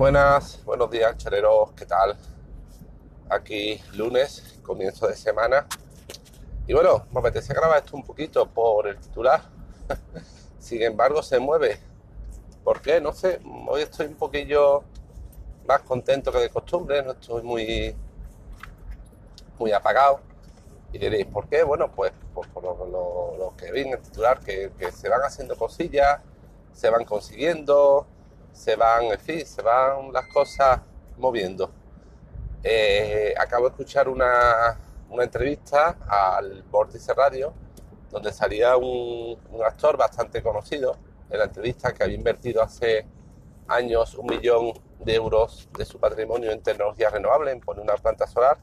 Buenas, buenos días, chaleros, ¿qué tal? Aquí lunes, comienzo de semana. Y bueno, me apetece grabar esto un poquito por el titular. Sin embargo, se mueve. ¿Por qué? No sé. Hoy estoy un poquillo más contento que de costumbre. No estoy muy, muy apagado. Y diréis, ¿por qué? Bueno, pues por, lo, que vi el titular, que, que se van haciendo cosillas, se van consiguiendo se van, en se van las cosas moviendo. Eh, acabo de escuchar una, entrevista al Vórtice Radio, donde salía un, actor bastante conocido en la entrevista que había invertido hace años un millón de euros de su patrimonio en tecnología renovable, en poner una planta solar,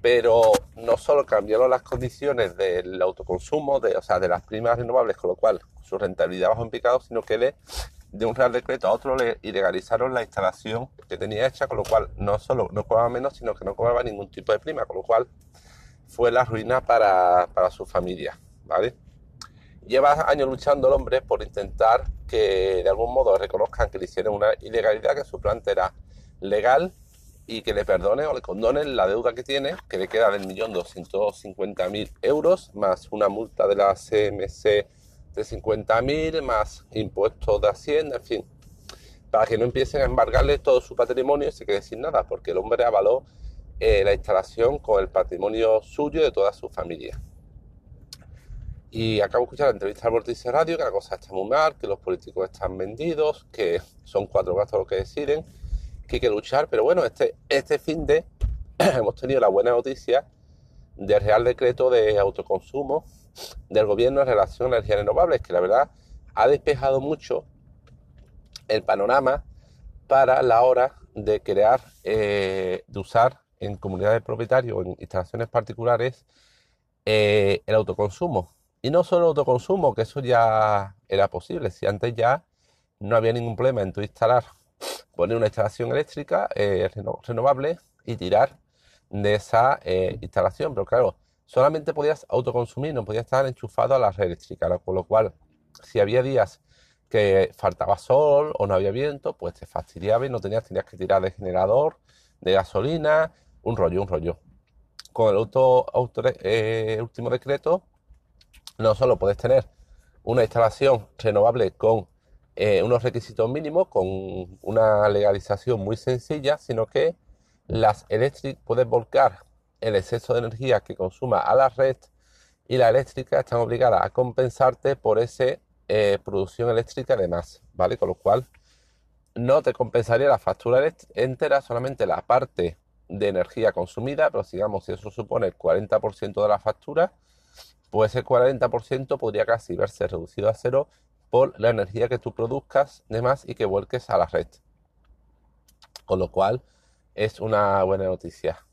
pero no solo cambiaron las condiciones del autoconsumo, de, o sea, de las primas renovables, con lo cual su rentabilidad bajó en picado, sino que le de un real decreto a otro le ilegalizaron la instalación que tenía hecha, con lo cual no solo no cobraba menos, sino que no cobraba ningún tipo de prima, con lo cual fue la ruina para, su familia, ¿vale? Lleva años luchando el hombre por intentar que de algún modo reconozcan que le hicieron una ilegalidad, que su planta era legal y que le perdone o le condonen la deuda que tiene, que le queda del millón doscientos cincuenta mil euros, más una multa de la CMC de 50.000 más impuestos de Hacienda, en fin, para que no empiecen a embargarle todo su patrimonio y se quede sin nada, porque el hombre avaló eh, la instalación con el patrimonio suyo de toda su familia. Y acabo de escuchar la entrevista al Vortice Radio, que la cosa está muy mal, que los políticos están vendidos, que son cuatro gastos los que deciden, que hay que luchar, pero bueno, este, este fin de hemos tenido la buena noticia del Real Decreto de Autoconsumo del gobierno en relación a energías renovables, que la verdad ha despejado mucho el panorama para la hora de crear, eh, de usar en comunidades de propietarios o en instalaciones particulares eh, el autoconsumo. Y no solo autoconsumo, que eso ya era posible, si antes ya no había ningún problema en tu instalar, poner una instalación eléctrica eh, renovable y tirar de esa instalación. Pero claro, solamente podías autoconsumir, no podías estar enchufado a la red eléctrica, con lo cual, si había días que faltaba sol o no había viento, pues te fastidiaba y no tenías, tenías que tirar de generador, de gasolina, un rollo, un rollo. Con el auto, eh, último decreto, no solo puedes tener una instalación renovable con eh, unos requisitos mínimos, con una legalización muy sencilla, sino que las eléctricas puedes volcar el exceso de energía que consuma a la red y la eléctrica están obligadas a compensarte por esa eh, producción eléctrica de más, ¿vale? Con lo cual no te compensaría la factura entera, solamente la parte de energía consumida, pero digamos, si eso supone el 40% de la factura, pues el 40% podría casi verse reducido a cero por la energía que tú produzcas de más y que vuelques a la red. Con lo cual es una buena noticia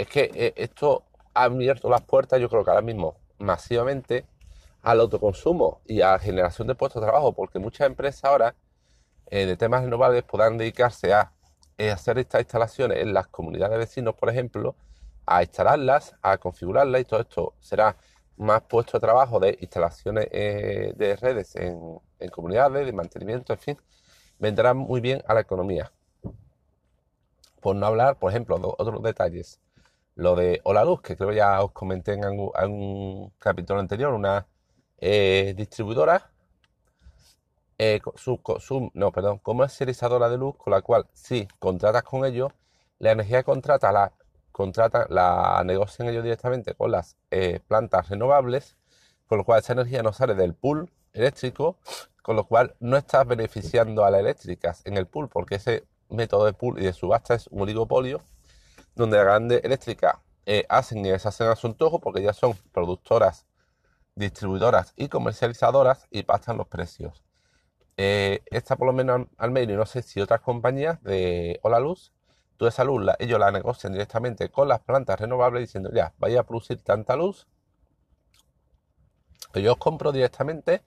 es que eh, esto ha abierto las puertas, yo creo que ahora mismo, masivamente al autoconsumo y a la generación de puestos de trabajo, porque muchas empresas ahora eh, de temas renovables podrán dedicarse a eh, hacer estas instalaciones en las comunidades de vecinos, por ejemplo, a instalarlas, a configurarlas y todo esto será más puesto de trabajo de instalaciones de redes en, comunidades, de mantenimiento, en fin, vendrá muy bien a la economía. Por no hablar, por ejemplo, de otros detalles lo de Hola Luz, que creo ya os comenté en un, capítulo anterior, una eh, distribuidora, eh, su, no, perdón, comercializadora de luz, con la cual si contratas con ellos, la energía contrata la, contrata, la negocian ellos directamente con las eh, plantas renovables, con lo cual esa energía no sale del pool eléctrico, con lo cual no estás beneficiando a las eléctricas en el pool, porque ese método de pool y de subasta es un oligopolio donde las grandes eléctricas eh, hacen y deshacen a su antojo porque ya son productoras, distribuidoras y comercializadoras y pasan los precios. Eh, esta por lo menos al menos, y no sé si otras compañías de Hola Luz, toda esa luz ellos la negocian directamente con las plantas renovables diciendo ya, vaya a producir tanta luz, que yo os compro directamente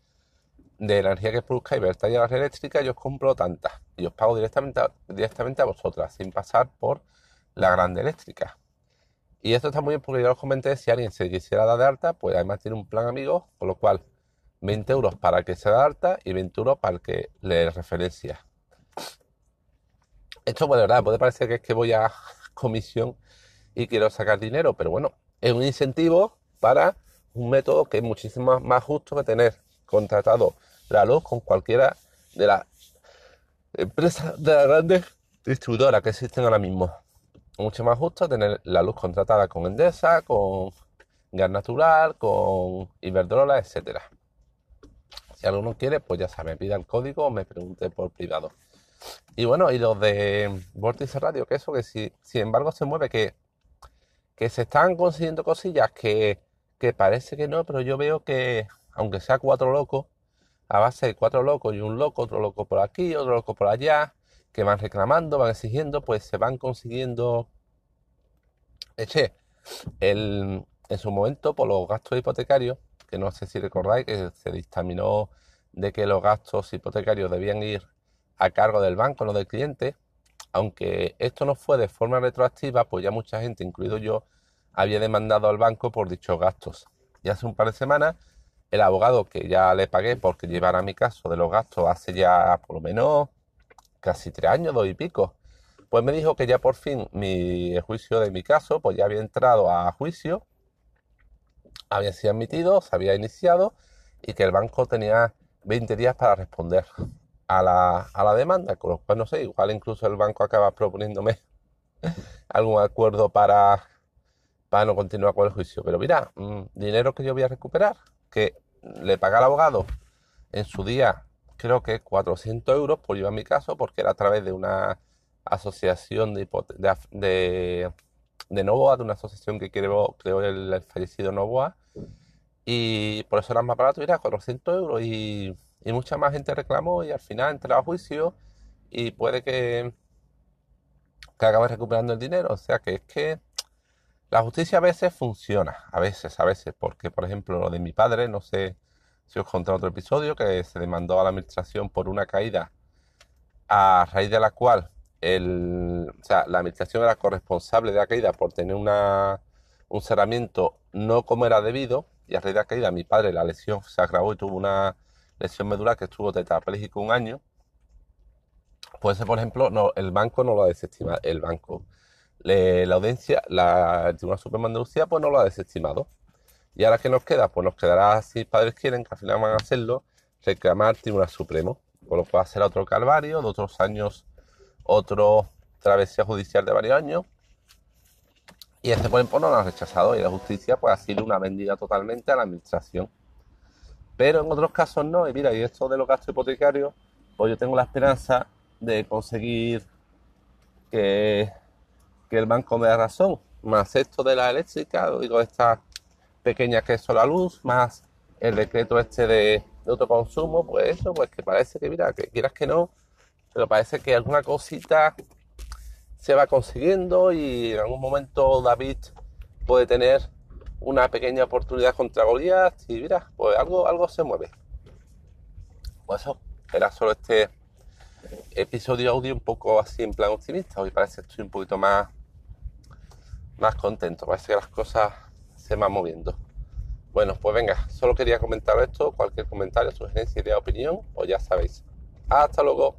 de la energía que produzca y verta a la red eléctrica, yo os compro tanta y os pago directamente, directamente a vosotras sin pasar por la grande eléctrica. Y esto está muy bien porque ya os comenté, si alguien se quisiera dar de alta, pues además tiene un plan amigo, con lo cual 20 euros para que se da alta y 20 euros para el que le referencia. Esto, pues de verdad, puede parecer que es que voy a comisión y quiero sacar dinero, pero bueno, es un incentivo para un método que es muchísimo más justo que tener contratado la luz con cualquiera de las empresas de las grandes distribuidoras que existen ahora mismo. Mucho más justo tener la luz contratada con Endesa, con gas natural, con Iberdrola, etcétera. Si alguno quiere, pues ya sabe, me pida el código o me pregunte por privado. Y bueno, y los de Vórtice Radio, que eso que si, sin embargo se mueve, que, que se están consiguiendo cosillas que, que parece que no, pero yo veo que, aunque sea cuatro locos, a base de cuatro locos y un loco, otro loco por aquí, otro loco por allá, que van reclamando, van exigiendo, pues se van consiguiendo. Eche, el, en su momento, por los gastos hipotecarios, que no sé si recordáis que se dictaminó de que los gastos hipotecarios debían ir a cargo del banco, no del cliente, aunque esto no fue de forma retroactiva, pues ya mucha gente, incluido yo, había demandado al banco por dichos gastos. Y hace un par de semanas, el abogado que ya le pagué porque llevara mi caso de los gastos hace ya por lo menos casi tres años, dos y pico, pues me dijo que ya por fin mi juicio de mi caso, pues ya había entrado a juicio, había sido admitido, se había iniciado y que el banco tenía 20 días para responder a la, a la demanda, con lo cual no sé, igual incluso el banco acaba proponiéndome algún acuerdo para, para no continuar con el juicio. Pero mira, mm, dinero que yo voy a recuperar, que le paga al abogado en su día, creo que 400 euros por llevar mi caso, porque era a través de una asociación de, de, de, Novoa, de una asociación que creo, creo el, fallecido Novoa, y por eso era más barato, era 400 euros y mucha más gente reclamó y al final entra a juicio y puede que, que acabe recuperando el dinero. O sea que es que la justicia a veces funciona, a veces, a veces, porque por ejemplo lo de mi padre, no sé si os conté otro episodio, que se demandó a la administración por una caída a raíz de la cual el, o sea, la administración era corresponsable de la caída por tener una, un cerramiento no como era debido y a raíz de la caída mi padre la lesión se agravó y tuvo una lesión medular que estuvo tetrapléjico un año, pues por ejemplo, no, el banco no lo ha desestimado, el banco, la audiencia, la, Tribunal Supremo de Andalucía, pues no lo ha desestimado. Y ahora que nos queda, pues nos quedará, si padres quieren, que al final van a hacerlo, reclamar al Tribunal Supremo, por lo cual será otro calvario, de otros años, otro travesía judicial de varios años. Y ese, por ejemplo, no lo ha rechazado y la justicia pues ha sido una vendida totalmente a la administración pero en otros casos no. Y mira, y esto de los gastos hipotecarios, pues yo tengo la esperanza de conseguir que, que el banco me dé razón. Más esto de la eléctrica, digo, esta pequeña que es la luz, más el decreto este de, de autoconsumo, pues eso, pues que parece que, mira, que quieras que no, pero parece que alguna cosita se va consiguiendo y en algún momento David puede tener una pequeña oportunidad contra Goliath y mira, pues algo, algo se mueve. Pues eso, era solo este episodio audio un poco así en plan optimista. Hoy parece que estoy un poquito más, más contento. Parece que las cosas van moviendo. Bueno, pues venga, solo quería comentar esto. Cualquier comentario, sugerencia, idea, opinión, pues ya sabéis. Hasta luego.